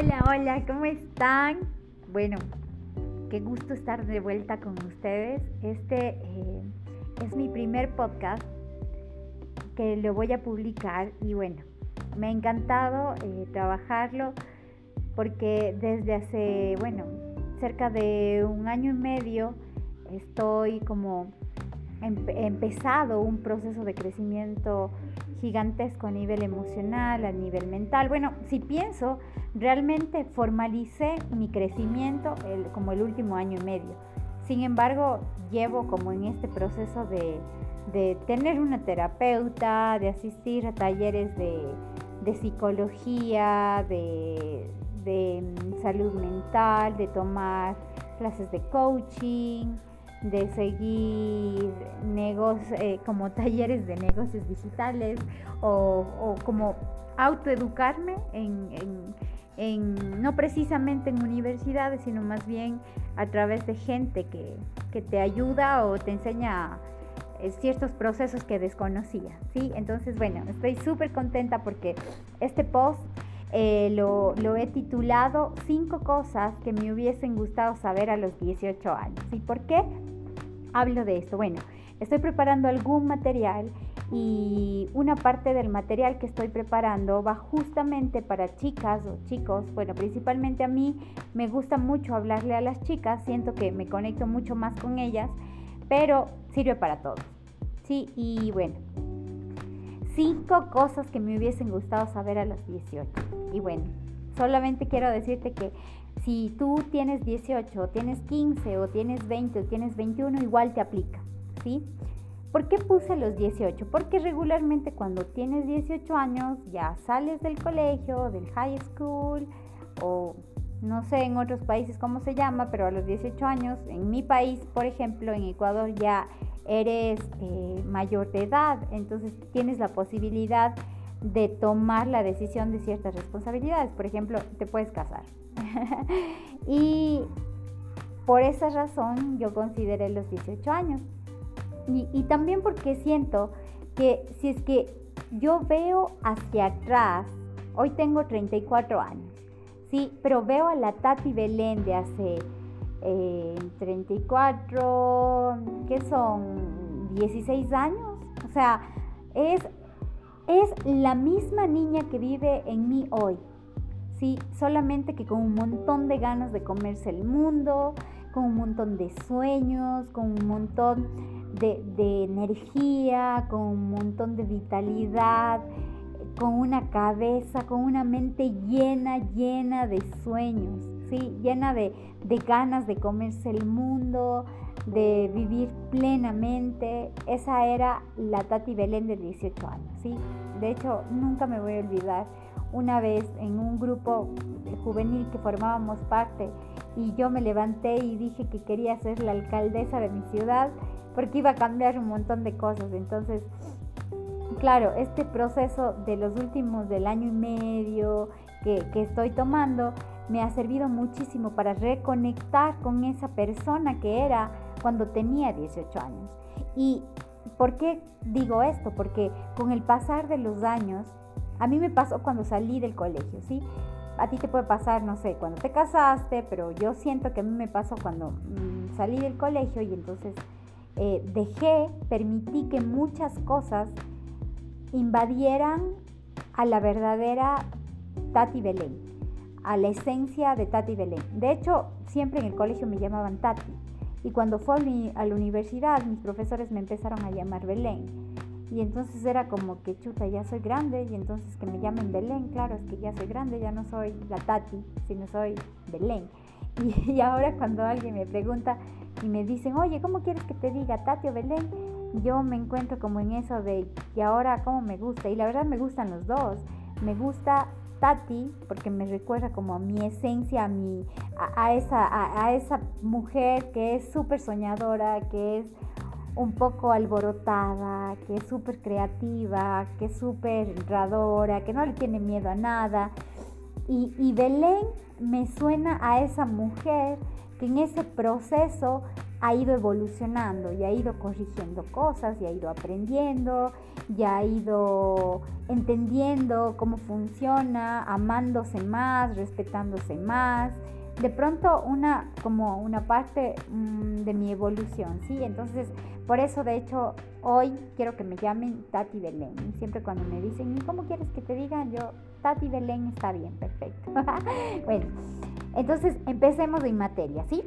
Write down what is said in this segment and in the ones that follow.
Hola, hola, ¿cómo están? Bueno, qué gusto estar de vuelta con ustedes. Este eh, es mi primer podcast que lo voy a publicar y bueno, me ha encantado eh, trabajarlo porque desde hace, bueno, cerca de un año y medio estoy como empezado un proceso de crecimiento gigantesco a nivel emocional, a nivel mental. Bueno, si pienso, realmente formalicé mi crecimiento como el último año y medio. Sin embargo, llevo como en este proceso de, tener una terapeuta, de asistir a talleres de, psicología, de, de salud mental, de tomar clases de coaching, de seguir negocios, eh, como talleres de negocios digitales o, como autoeducarme en, en, no precisamente en universidades, sino más bien a través de gente que, que te ayuda o te enseña eh, ciertos procesos que desconocía, ¿sí? Entonces, bueno, estoy súper contenta porque este post eh, lo, lo, he titulado Cinco cosas que me hubiesen gustado saber a los 18 años. ¿Y por qué hablo de esto? Bueno, estoy preparando algún material y una parte del material que estoy preparando va justamente para chicas o chicos, bueno, principalmente a mí me gusta mucho hablarle a las chicas, siento que me conecto mucho más con ellas, pero sirve para todos. Sí, y bueno, cinco cosas que me hubiesen gustado saber a los 18. Y bueno, solamente quiero decirte que si tú tienes 18, o tienes 15, o tienes 20, o tienes 21, igual te aplica, ¿sí? ¿Por qué puse los 18? Porque regularmente cuando tienes 18 años ya sales del colegio, del high school, o no sé en otros países cómo se llama, pero a los 18 años, en mi país, por ejemplo, en Ecuador ya eres eh, mayor de edad, entonces tienes la posibilidad de tomar la decisión de ciertas responsabilidades. Por ejemplo, te puedes casar. y por esa razón yo consideré los 18 años. Y, también porque siento que si es que yo veo hacia atrás, hoy tengo 34 años, sí, pero veo a la Tati Belén de hace 34, eh, ¿qué son? 16 años. O sea, es, es la misma niña que vive en mí hoy. Sí, solamente que con un montón de ganas de comerse el mundo, con un montón de sueños, con un montón de, de energía, con un montón de vitalidad, con una cabeza, con una mente llena, llena de sueños, ¿sí? llena de, de ganas de comerse el mundo, de vivir plenamente. Esa era la Tati Belén de 18 años. ¿sí? De hecho, nunca me voy a olvidar una vez en un grupo juvenil que formábamos parte y yo me levanté y dije que quería ser la alcaldesa de mi ciudad porque iba a cambiar un montón de cosas. Entonces, claro, este proceso de los últimos del año y medio que, que estoy tomando me ha servido muchísimo para reconectar con esa persona que era cuando tenía 18 años. ¿Y por qué digo esto? Porque con el pasar de los años, a mí me pasó cuando salí del colegio, ¿sí? A ti te puede pasar, no sé, cuando te casaste, pero yo siento que a mí me pasó cuando mm, salí del colegio y entonces eh, dejé, permití que muchas cosas invadieran a la verdadera Tati Belén, a la esencia de Tati Belén. De hecho, siempre en el colegio me llamaban Tati. Y cuando fui a la universidad, mis profesores me empezaron a llamar Belén. Y entonces era como que, chuta, ya soy grande, y entonces que me llamen Belén, claro, es que ya soy grande, ya no soy la Tati, sino soy Belén. Y, y ahora cuando alguien me pregunta y me dicen, oye, ¿cómo quieres que te diga Tati o Belén? Yo me encuentro como en eso de, y ahora cómo me gusta, y la verdad me gustan los dos. Me gusta Tati, porque me recuerda como a mi esencia, a, mi, a, esa, a, esa mujer que es súper soñadora, que es un poco alborotada, que es súper creativa, que es súper radora, que no le tiene miedo a nada. Y, y Belén me suena a esa mujer que en ese proceso ha ido evolucionando y ha ido corrigiendo cosas y ha ido aprendiendo, ya ha ido entendiendo cómo funciona, amándose más, respetándose más. De pronto una como una parte mm, de mi evolución, ¿sí? Entonces, por eso de hecho hoy quiero que me llamen Tati Belén. Siempre cuando me dicen, ¿y cómo quieres que te digan? Yo, Tati Belén está bien, perfecto. bueno, entonces empecemos en materia, ¿sí?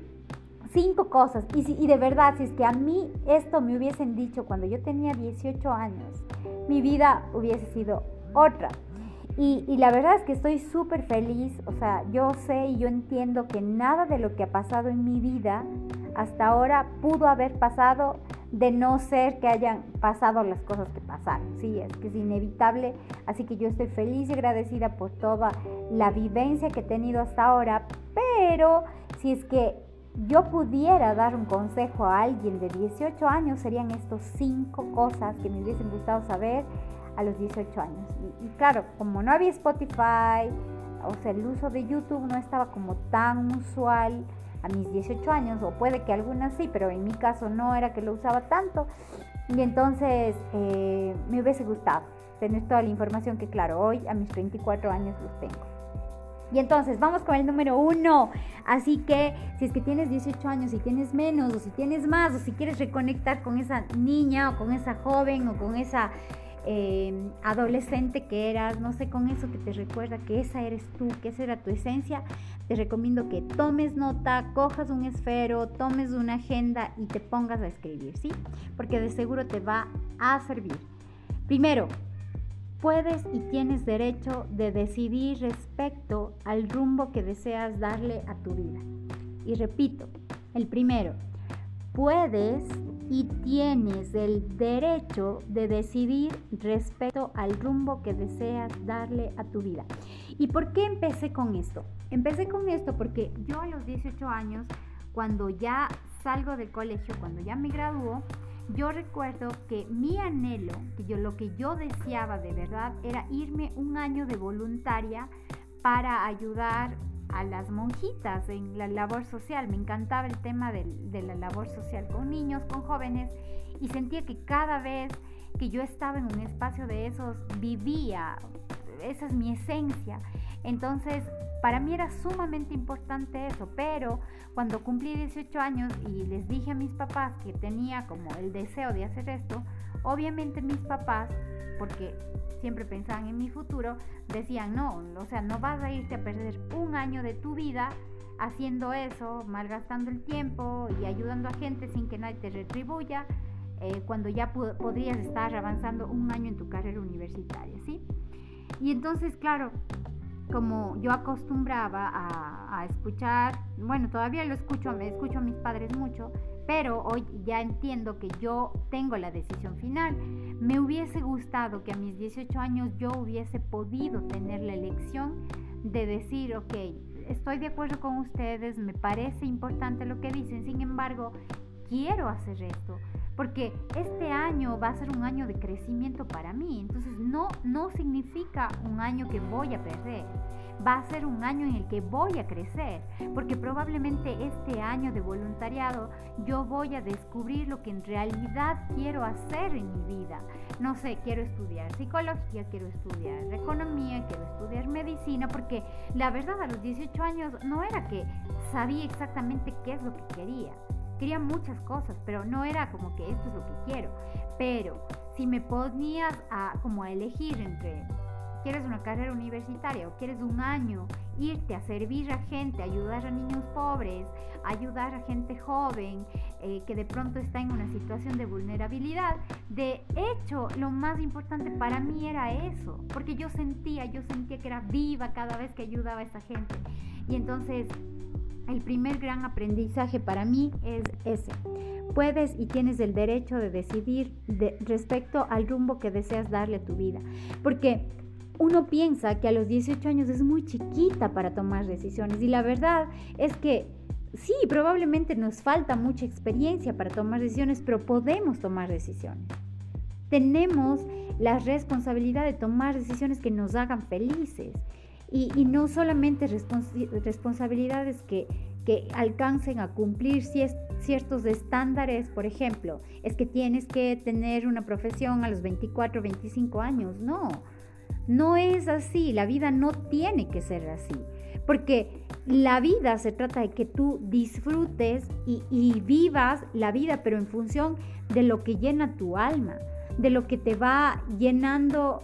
Cinco cosas. Y, de verdad, si es que a mí esto me hubiesen dicho cuando yo tenía 18 años, mi vida hubiese sido otra. Y, y, la verdad es que estoy súper feliz, o sea, yo sé y yo entiendo que nada de lo que ha pasado en mi vida hasta ahora pudo haber pasado de no ser que hayan pasado las cosas que pasaron, sí, es que es inevitable, así que yo estoy feliz y agradecida por toda la vivencia que he tenido hasta ahora, pero si es que yo pudiera dar un consejo a alguien de 18 años, serían estos cinco cosas que me hubiesen gustado saber a los 18 años. Y, claro, como no había Spotify, o sea, el uso de YouTube no estaba como tan usual a mis 18 años, o puede que algunas sí, pero en mi caso no era que lo usaba tanto. Y entonces eh, me hubiese gustado tener toda la información que, claro, hoy a mis 24 años los tengo. Y entonces vamos con el número uno. Así que si es que tienes 18 años, si tienes menos o si tienes más o si quieres reconectar con esa niña o con esa joven o con esa eh, adolescente que eras, no sé, con eso que te recuerda que esa eres tú, que esa era tu esencia, te recomiendo que tomes nota, cojas un esfero, tomes una agenda y te pongas a escribir, ¿sí? Porque de seguro te va a servir. Primero, puedes y tienes derecho de decidir respecto al rumbo que deseas darle a tu vida. Y repito, el primero, puedes y tienes el derecho de decidir respecto al rumbo que deseas darle a tu vida. ¿Y por qué empecé con esto? Empecé con esto porque yo a los 18 años, cuando ya salgo del colegio, cuando ya me graduó, yo recuerdo que mi anhelo, que yo lo que yo deseaba de verdad era irme un año de voluntaria para ayudar a las monjitas en la labor social. Me encantaba el tema de, de la labor social con niños, con jóvenes y sentía que cada vez que yo estaba en un espacio de esos vivía, esa es mi esencia. Entonces, para mí era sumamente importante eso, pero cuando cumplí 18 años y les dije a mis papás que tenía como el deseo de hacer esto, obviamente mis papás, porque siempre pensaban en mi futuro, decían, no, o sea, no vas a irte a perder un año de tu vida haciendo eso, malgastando el tiempo y ayudando a gente sin que nadie te retribuya, eh, cuando ya podrías estar avanzando un año en tu carrera universitaria, ¿sí? Y entonces, claro, como yo acostumbraba a, escuchar, bueno, todavía lo escucho, me escucho a mis padres mucho, pero hoy ya entiendo que yo tengo la decisión final. Me hubiese gustado que a mis 18 años yo hubiese podido tener la elección de decir, ok, estoy de acuerdo con ustedes, me parece importante lo que dicen, sin embargo, quiero hacer esto porque este año va a ser un año de crecimiento para mí, entonces no, no significa un año que voy a perder, va a ser un año en el que voy a crecer, porque probablemente este año de voluntariado yo voy a descubrir lo que en realidad quiero hacer en mi vida. No sé, quiero estudiar psicología, quiero estudiar economía, quiero estudiar medicina, porque la verdad a los 18 años no era que sabía exactamente qué es lo que quería Quería muchas cosas, pero no era como que esto es lo que quiero. Pero si me ponías a como a elegir entre quieres una carrera universitaria o quieres un año irte a servir a gente, ayudar a niños pobres, ayudar a gente joven eh, que de pronto está en una situación de vulnerabilidad. De hecho, lo más importante para mí era eso, porque yo sentía, yo sentía que era viva cada vez que ayudaba a esa gente. Y entonces el primer gran aprendizaje para mí es ese. Puedes y tienes el derecho de decidir respecto al rumbo que deseas darle a tu vida. Porque uno piensa que a los 18 años es muy chiquita para tomar decisiones y la verdad es que sí, probablemente nos falta mucha experiencia para tomar decisiones, pero podemos tomar decisiones. Tenemos la responsabilidad de tomar decisiones que nos hagan felices y, no solamente responsabilidades que, que alcancen a cumplir ciertos estándares, por ejemplo, es que tienes que tener una profesión a los 24, 25 años, no, no es así, la vida no tiene que ser así, porque la vida se trata de que tú disfrutes y, vivas la vida, pero en función de lo que llena tu alma, de lo que te va llenando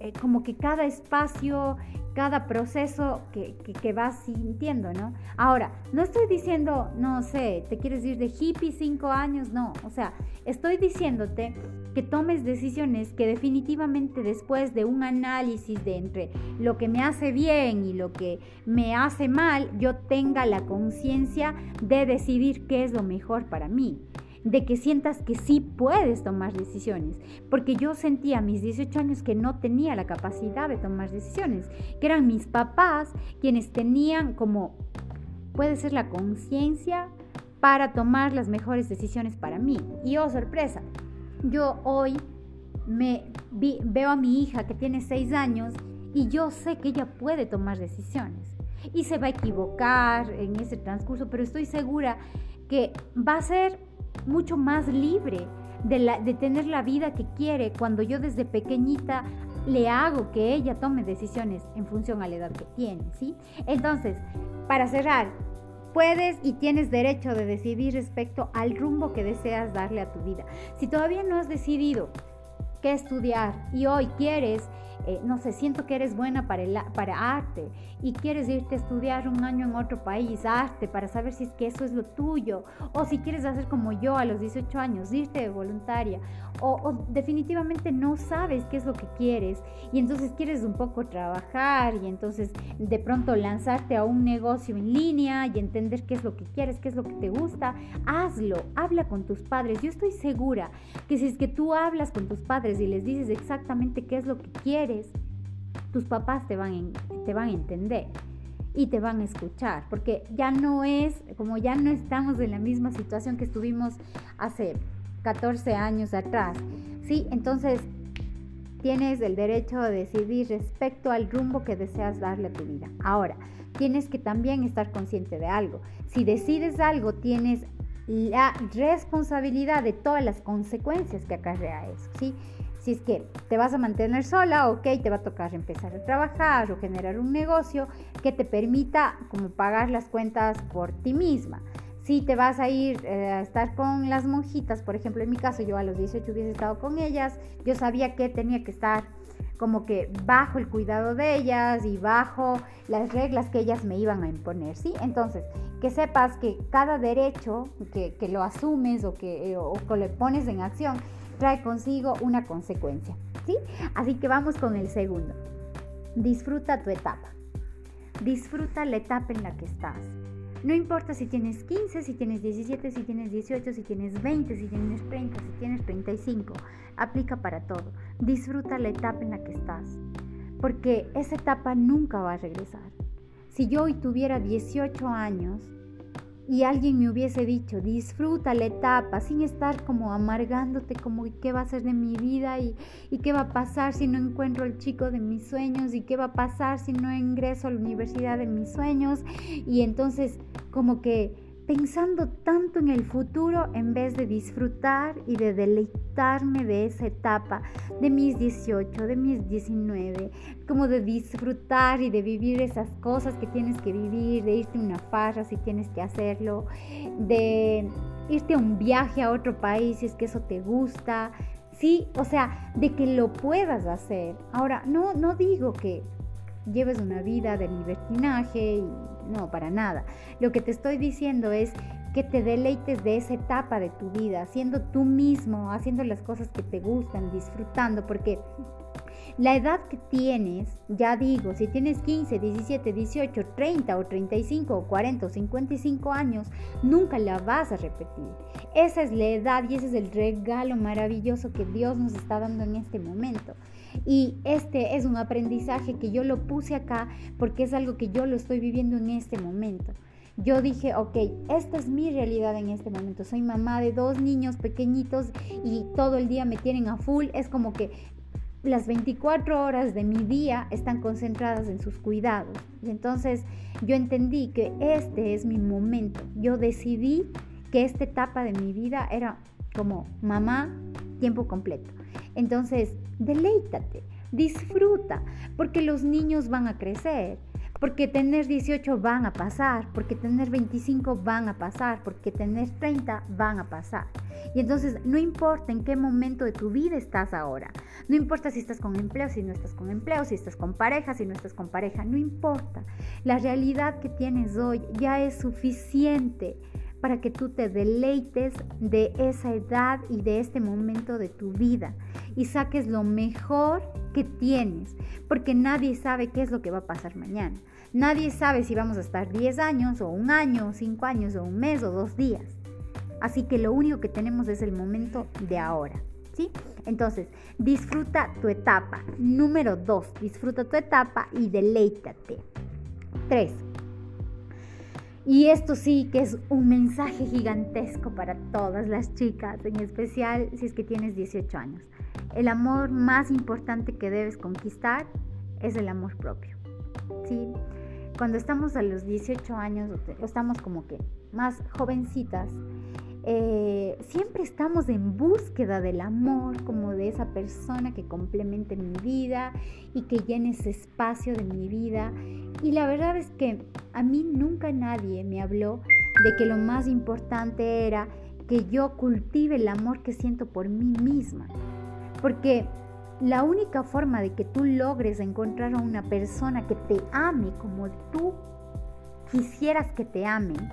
eh, como que cada espacio, cada proceso que, que, vas sintiendo, ¿no? Ahora, no estoy diciendo, no sé, te quieres ir de hippie cinco años, no, o sea, estoy diciéndote que tomes decisiones que definitivamente después de un análisis de entre lo que me hace bien y lo que me hace mal, yo tenga la conciencia de decidir qué es lo mejor para mí de que sientas que sí puedes tomar decisiones, porque yo sentía a mis 18 años que no tenía la capacidad de tomar decisiones, que eran mis papás quienes tenían como, puede ser la conciencia para tomar las mejores decisiones para mí. Y oh, sorpresa, yo hoy me veo a mi hija que tiene 6 años y yo sé que ella puede tomar decisiones y se va a equivocar en ese transcurso, pero estoy segura que va a ser mucho más libre de, tener la vida que quiere cuando yo desde pequeñita le hago que ella tome decisiones en función a la edad que tiene, ¿sí? Entonces, para cerrar, puedes y tienes derecho de decidir respecto al rumbo que deseas darle a tu vida. Si todavía no has decidido qué estudiar. Y hoy quieres eh, no sé, siento que eres buena para, el, para arte y quieres irte a estudiar un año en otro país, arte, para saber si es que eso es lo tuyo, o si quieres hacer como yo a los 18 años, irte de voluntaria, o, definitivamente no sabes qué es lo que quieres y entonces quieres un poco trabajar y entonces de pronto lanzarte a un negocio en línea y entender qué es lo que quieres, qué es lo que te gusta, hazlo, habla con tus padres. Yo estoy segura que si es que tú hablas con tus padres y les dices exactamente qué es lo que quieres, tus papás te van, te van a entender y te van a escuchar, porque ya no es, como ya no estamos en la misma situación que estuvimos hace 14 años atrás, ¿sí? Entonces, tienes el derecho de decidir respecto al rumbo que deseas darle a tu vida. Ahora, tienes que también estar consciente de algo. Si decides algo, tienes la responsabilidad de todas las consecuencias que acarrea eso, ¿sí? Si es que te vas a mantener sola, ok, te va a tocar empezar a trabajar o generar un negocio que te permita como pagar las cuentas por ti misma. Si te vas a ir eh, a estar con las monjitas, por ejemplo, en mi caso, yo a los 18 hubiese estado con ellas, yo sabía que tenía que estar como que bajo el cuidado de ellas y bajo las reglas que ellas me iban a imponer, ¿sí? Entonces, que sepas que cada derecho que, que lo asumes o que, o que le pones en acción trae consigo una consecuencia. ¿sí? Así que vamos con el segundo. Disfruta tu etapa. Disfruta la etapa en la que estás. No importa si tienes 15, si tienes 17, si tienes 18, si tienes 20, si tienes 30, si tienes 35. Aplica para todo. Disfruta la etapa en la que estás. Porque esa etapa nunca va a regresar. Si yo hoy tuviera 18 años, y alguien me hubiese dicho, disfruta la etapa sin estar como amargándote como qué va a ser de mi vida y, y, qué va a pasar si no encuentro el chico de mis sueños y qué va a pasar si no ingreso a la universidad de mis sueños y entonces como que pensando tanto en el futuro en vez de disfrutar y de deleitarme de esa etapa de mis 18, de mis 19, como de disfrutar y de vivir esas cosas que tienes que vivir, de irte a una farra si tienes que hacerlo, de irte a un viaje a otro país si es que eso te gusta, sí, o sea, de que lo puedas hacer. Ahora, no, no digo que lleves una vida de libertinaje y no, para nada. Lo que te estoy diciendo es que te deleites de esa etapa de tu vida, siendo tú mismo, haciendo las cosas que te gustan, disfrutando, porque la edad que tienes, ya digo, si tienes 15, 17, 18, 30 o 35 o 40 o 55 años, nunca la vas a repetir. Esa es la edad y ese es el regalo maravilloso que Dios nos está dando en este momento. Y este es un aprendizaje que yo lo puse acá porque es algo que yo lo estoy viviendo en este momento. Yo dije, ok, esta es mi realidad en este momento. Soy mamá de dos niños pequeñitos y todo el día me tienen a full. Es como que las 24 horas de mi día están concentradas en sus cuidados. Y entonces yo entendí que este es mi momento. Yo decidí que esta etapa de mi vida era como mamá tiempo completo. Entonces, deleítate, disfruta, porque los niños van a crecer porque tener 18 van a pasar, porque tener 25 van a pasar, porque tener 30 van a pasar. Y entonces no importa en qué momento de tu vida estás ahora, no importa si estás con empleo, si no estás con empleo, si estás con pareja, si no estás con pareja, no importa. La realidad que tienes hoy ya es suficiente para que tú te deleites de esa edad y de este momento de tu vida y saques lo mejor que tienes, porque nadie sabe qué es lo que va a pasar mañana. Nadie sabe si vamos a estar 10 años o un año, 5 años o un mes o dos días. Así que lo único que tenemos es el momento de ahora. ¿Sí? Entonces, disfruta tu etapa. Número 2, disfruta tu etapa y deleítate. 3. Y esto sí que es un mensaje gigantesco para todas las chicas, en especial si es que tienes 18 años. El amor más importante que debes conquistar es el amor propio. ¿sí? Cuando estamos a los 18 años, estamos como que más jovencitas, eh, siempre estamos en búsqueda del amor, como de esa persona que complemente mi vida y que llene ese espacio de mi vida. Y la verdad es que a mí nunca nadie me habló de que lo más importante era que yo cultive el amor que siento por mí misma. Porque la única forma de que tú logres encontrar a una persona que te ame como tú quisieras que te amen,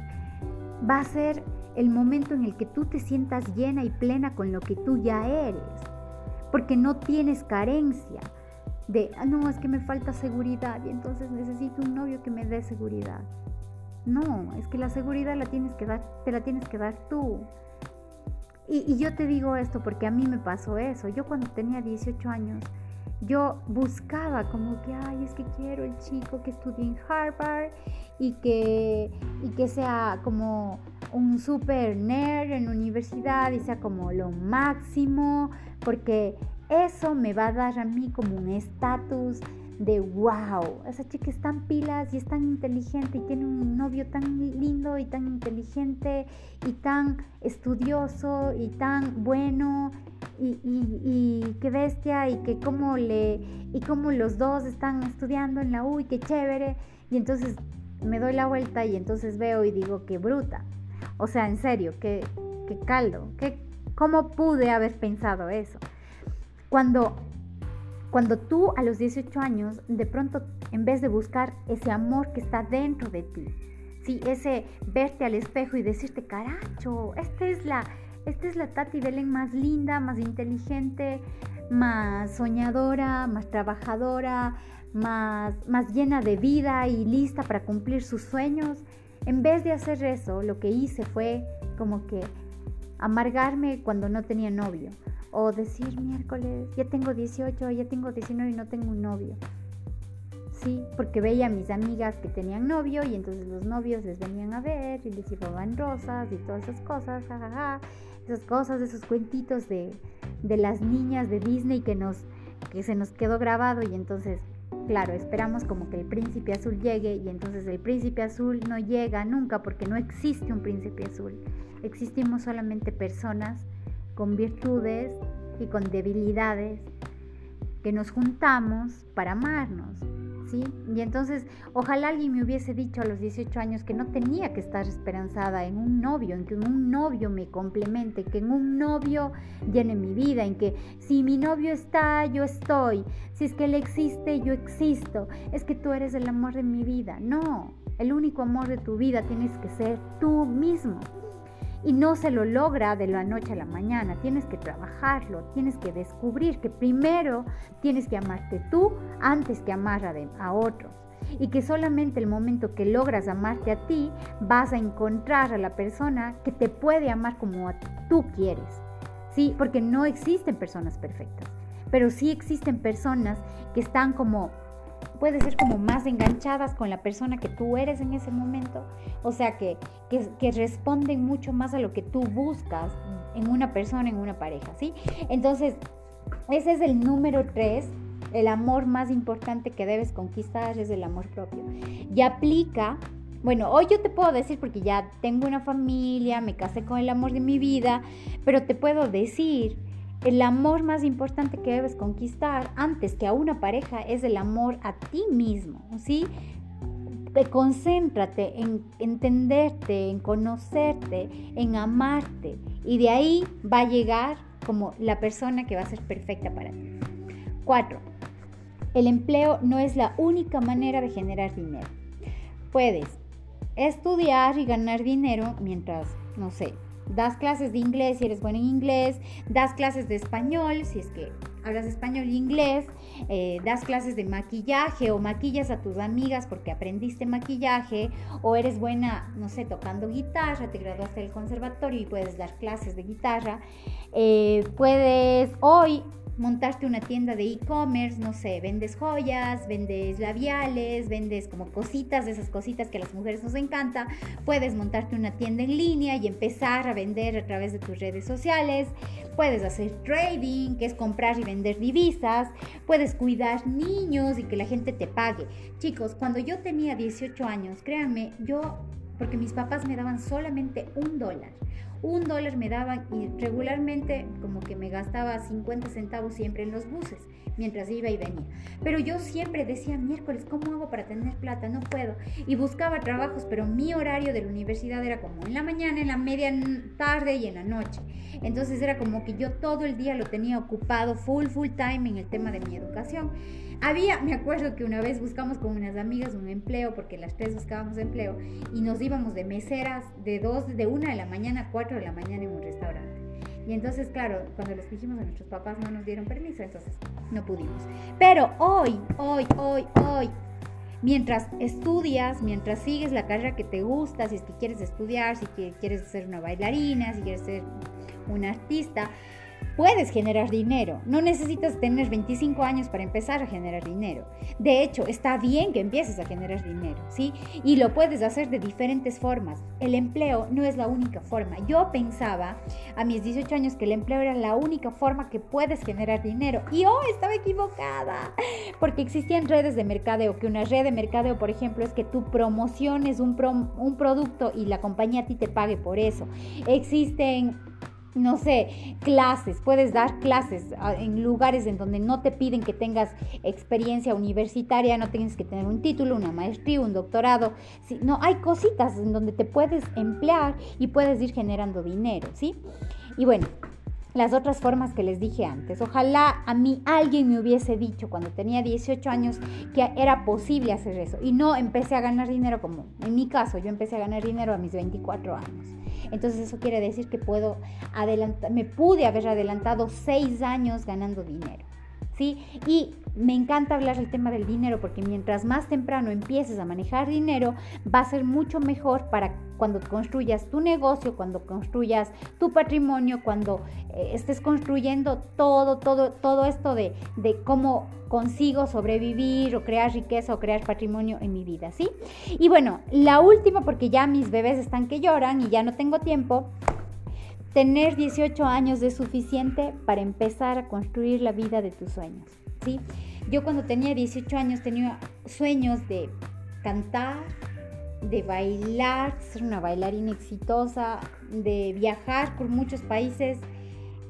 va a ser el momento en el que tú te sientas llena y plena con lo que tú ya eres, porque no tienes carencia de, ah, no, es que me falta seguridad y entonces necesito un novio que me dé seguridad. No, es que la seguridad la tienes que dar, te la tienes que dar tú. Y, yo te digo esto porque a mí me pasó eso. Yo cuando tenía 18 años, yo buscaba como que, ay, es que quiero el chico que estudie en Harvard y que, y que sea como un super nerd en universidad y sea como lo máximo, porque eso me va a dar a mí como un estatus de wow, esa chica es tan pilas y es tan inteligente y tiene un novio tan lindo y tan inteligente y tan estudioso y tan bueno y, qué bestia y que cómo le y cómo los dos están estudiando en la U y qué chévere. Y entonces me doy la vuelta y entonces veo y digo qué bruta o sea en serio qué, qué caldo qué, cómo pude haber pensado eso cuando cuando tú a los 18 años, de pronto, en vez de buscar ese amor que está dentro de ti, ¿sí? ese verte al espejo y decirte, caracho, esta es la, esta es la Tati Belén más linda, más inteligente, más soñadora, más trabajadora, más, más llena de vida y lista para cumplir sus sueños. En vez de hacer eso, lo que hice fue como que amargarme cuando no tenía novio o decir miércoles, ya tengo 18, ya tengo 19 y no tengo un novio. Sí, porque veía a mis amigas que tenían novio y entonces los novios les venían a ver y les llevaban rosas y todas esas cosas, jajaja, esas cosas, esos cuentitos de, de las niñas de Disney que, nos, que se nos quedó grabado y entonces, claro, esperamos como que el príncipe azul llegue y entonces el príncipe azul no llega nunca porque no existe un príncipe azul, existimos solamente personas con virtudes y con debilidades que nos juntamos para amarnos. ¿Sí? Y entonces, ojalá alguien me hubiese dicho a los 18 años que no tenía que estar esperanzada en un novio, en que un novio me complemente, que en un novio llene mi vida, en que si mi novio está, yo estoy, si es que él existe, yo existo, es que tú eres el amor de mi vida. No, el único amor de tu vida tienes que ser tú mismo y no se lo logra de la noche a la mañana. Tienes que trabajarlo, tienes que descubrir que primero tienes que amarte tú antes que amar a, a otros. Y que solamente el momento que logras amarte a ti, vas a encontrar a la persona que te puede amar como tú quieres. Sí, porque no existen personas perfectas, pero sí existen personas que están como puede ser como más enganchadas con la persona que tú eres en ese momento, o sea, que, que, responden mucho más a lo que tú buscas en una persona, en una pareja, ¿sí? Entonces, ese es el número tres. El amor más importante que debes conquistar es el amor propio. Y aplica bueno, hoy yo te puedo decir porque ya tengo una familia, me casé con el amor de mi vida, pero te puedo decir, el amor más importante que debes conquistar antes que a una pareja es el amor a ti mismo, ¿sí? Concéntrate en entenderte, en conocerte, en amarte y de ahí va a llegar como la persona que va a ser perfecta para ti. Cuatro, el empleo no es la única manera de generar dinero. Puedes estudiar y ganar dinero mientras, no sé, das clases de inglés si eres bueno en inglés, das clases de español si es que hablas español e inglés, eh, das clases de maquillaje o maquillas a tus amigas porque aprendiste maquillaje o eres buena, no sé, tocando guitarra, te graduaste del conservatorio y puedes dar clases de guitarra. Eh, puedes hoy montarte una tienda de e-commerce, no sé, vendes joyas, vendes labiales, vendes como cositas esas cositas que a las mujeres nos encanta, puedes montarte una tienda en línea y empezar a vender a través de tus redes sociales, puedes hacer trading, que es comprar y vender divisas, puedes cuidar niños y que la gente te pague. Chicos, cuando yo tenía 18 años, créanme, yo, porque mis papás me daban solamente un dólar un dólar me daban y regularmente como que me gastaba 50 centavos siempre en los buses mientras iba y venía. Pero yo siempre decía, miércoles, ¿cómo hago para tener plata? No puedo. Y buscaba trabajos, pero mi horario de la universidad era como en la mañana, en la media tarde y en la noche. Entonces era como que yo todo el día lo tenía ocupado full, full time en el tema de mi educación. Había, me acuerdo que una vez buscamos con unas amigas un empleo, porque las tres buscábamos empleo, y nos íbamos de meseras de dos, de una de la mañana a cuatro de la mañana en un restaurante. Y entonces, claro, cuando les dijimos a nuestros papás no nos dieron permiso, entonces no pudimos. Pero hoy, hoy, hoy, hoy, mientras estudias, mientras sigues la carrera que te gusta, si es que quieres estudiar, si quieres ser una bailarina, si quieres ser un artista, puedes generar dinero. No necesitas tener 25 años para empezar a generar dinero. De hecho, está bien que empieces a generar dinero, ¿sí? Y lo puedes hacer de diferentes formas. El empleo no es la única forma. Yo pensaba a mis 18 años que el empleo era la única forma que puedes generar dinero. Y oh, estaba equivocada. Porque existían redes de mercadeo, que una red de mercadeo, por ejemplo, es que tú promociones un, un producto y la compañía a ti te pague por eso. Existen no sé, clases, puedes dar clases ah, en lugares en donde no te piden que tengas experiencia universitaria, no tienes que tener un título, una maestría, un doctorado, no, hay cositas en donde te puedes emplear y puedes ir generando dinero, ¿sí? Y bueno, las otras formas que les dije antes. Ojalá a mí alguien me hubiese dicho cuando tenía 18 años que era posible hacer eso y no empecé a ganar dinero como en mi caso, yo empecé a ganar dinero a mis 24 años. Entonces eso quiere decir que puedo me pude haber adelantado 6 años ganando dinero. ¿Sí? Y me encanta hablar del tema del dinero porque mientras más temprano empieces a manejar dinero, va a ser mucho mejor para cuando construyas tu negocio, cuando construyas tu patrimonio, cuando eh, estés construyendo todo, todo, todo esto de, de cómo consigo sobrevivir o crear riqueza o crear patrimonio en mi vida, ¿sí? Y bueno, la última, porque ya mis bebés están que lloran y ya no tengo tiempo, tener 18 años es suficiente para empezar a construir la vida de tus sueños, ¿sí? Yo cuando tenía 18 años tenía sueños de cantar, de bailar, ser una bailarina exitosa, de viajar por muchos países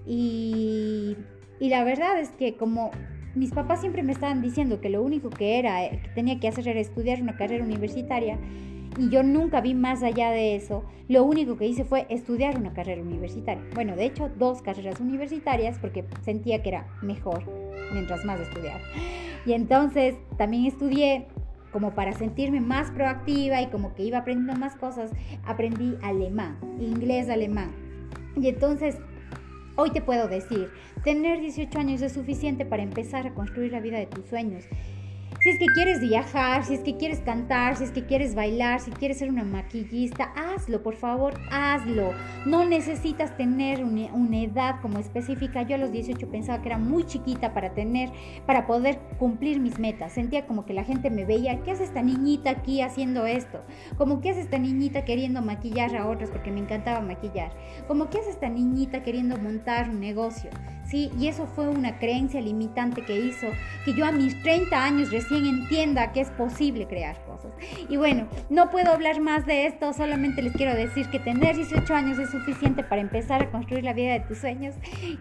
y, la verdad es que como mis papás siempre me estaban diciendo que lo único que era que tenía que hacer era estudiar una carrera universitaria y yo nunca vi más allá de eso, lo único que hice fue estudiar una carrera universitaria. Bueno, de hecho, dos carreras universitarias porque sentía que era mejor mientras más estudiaba. Y entonces también estudié como para sentirme más proactiva y como que iba aprendiendo más cosas, aprendí alemán, inglés alemán. Y entonces, hoy te puedo decir, tener 18 años es suficiente para empezar a construir la vida de tus sueños. Si es que quieres viajar, si es que quieres cantar, si es que quieres bailar, si quieres ser una maquillista, hazlo, por favor, hazlo. No necesitas tener una, edad como específica. Yo a los 18 pensaba que era muy chiquita para tener, para poder cumplir mis metas. Sentía como que la gente me veía, ¿qué hace esta niñita aquí haciendo esto? Como, ¿qué hace esta niñita queriendo maquillar a otras porque me encantaba maquillar? Como, ¿qué hace esta niñita queriendo montar un negocio? ¿sí? Y eso fue una creencia limitante que hizo que yo a mis 30 años recién entienda que es posible crear cosas. Y bueno, no puedo hablar más de esto, solamente les quiero decir que tener 18 años es suficiente para empezar a construir la vida de tus sueños,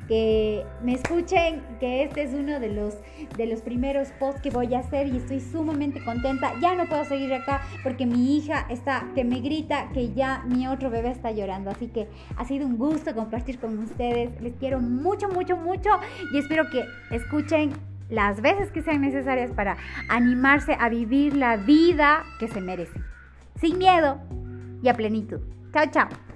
que me escuchen, que este es uno de los, de los primeros posts que voy a hacer y estoy sumamente contenta. Ya no puedo seguir acá porque mi hija está que me grita que ya mi otro bebé está llorando, así que ha sido un gusto compartir con ustedes. Les quiero mucho, mucho, mucho y espero que escuchen las veces que sean necesarias para animarse a vivir la vida que se merece. Sin miedo y a plenitud. Chao, chao.